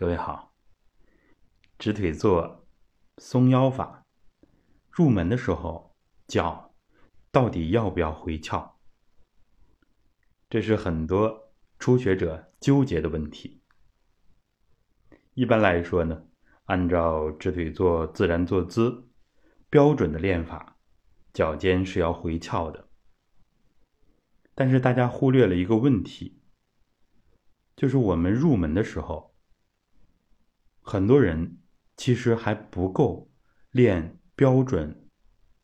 各位好，直腿坐松腰法，入门的时候脚到底要不要回翘？这是很多初学者纠结的问题。一般来说呢，按照直腿坐自然坐姿标准的练法，脚尖是要回翘的。但是大家忽略了一个问题。就是我们入门的时候，很多人其实还不够练标准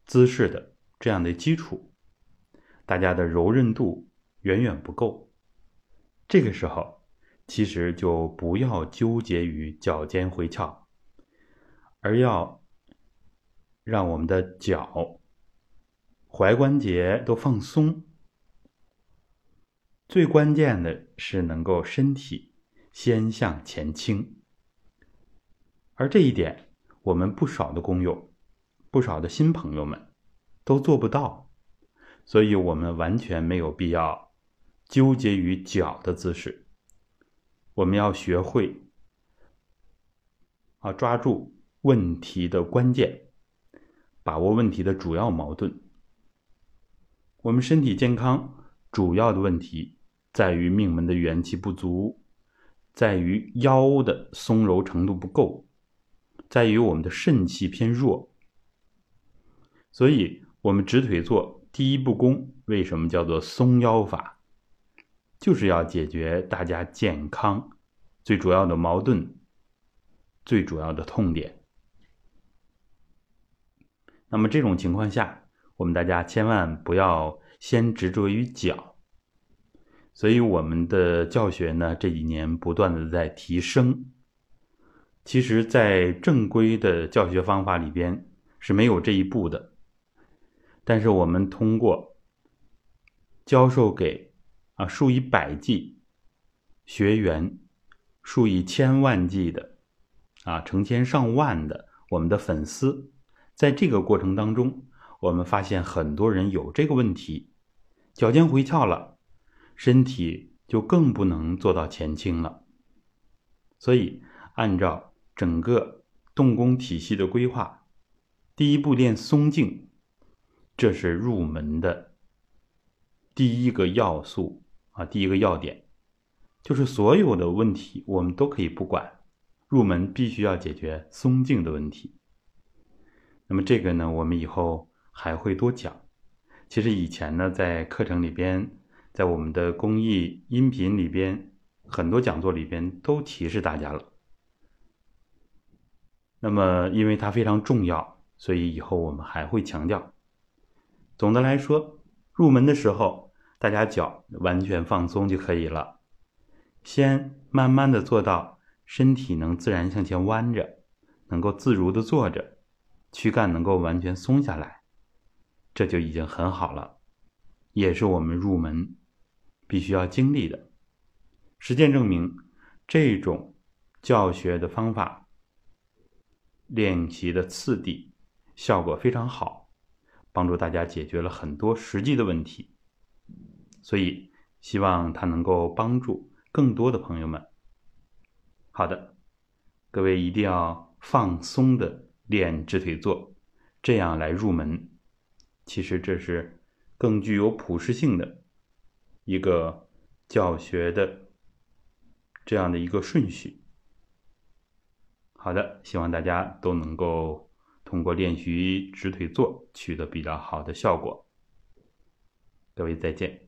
姿势的这样的基础，大家的柔韧度远远不够。这个时候，其实就不要纠结于脚尖回翘，而要让我们的脚踝关节都放松。最关键的是能够身体先向前倾，而这一点我们不少的工友、不少的新朋友们都做不到，所以我们完全没有必要纠结于脚的姿势。我们要学会啊，抓住问题的关键，把握问题的主要矛盾。我们身体健康主要的问题。在于命门的元气不足，在于腰的松柔程度不够，在于我们的肾气偏弱。所以，我们直腿坐第一步功为什么叫做松腰法？就是要解决大家健康最主要的矛盾、最主要的痛点。那么这种情况下，我们大家千万不要先执着于脚。所以我们的教学呢，这几年不断的在提升。其实，在正规的教学方法里边是没有这一步的。但是我们通过教授给啊数以百计学员、数以千万计的啊成千上万的我们的粉丝，在这个过程当中，我们发现很多人有这个问题，脚尖回翘了。身体就更不能做到前倾了，所以按照整个动功体系的规划，第一步练松劲，这是入门的第一个要素啊，第一个要点，就是所有的问题我们都可以不管，入门必须要解决松劲的问题。那么这个呢，我们以后还会多讲。其实以前呢，在课程里边。在我们的公益音频里边，很多讲座里边都提示大家了。那么，因为它非常重要，所以以后我们还会强调。总的来说，入门的时候，大家脚完全放松就可以了。先慢慢的做到身体能自然向前弯着，能够自如的坐着，躯干能够完全松下来，这就已经很好了，也是我们入门。必须要经历的，实践证明，这种教学的方法、练习的次第效果非常好，帮助大家解决了很多实际的问题。所以，希望它能够帮助更多的朋友们。好的，各位一定要放松的练直腿坐，这样来入门。其实这是更具有普适性的。一个教学的这样的一个顺序。好的，希望大家都能够通过练习直腿坐取得比较好的效果。各位再见。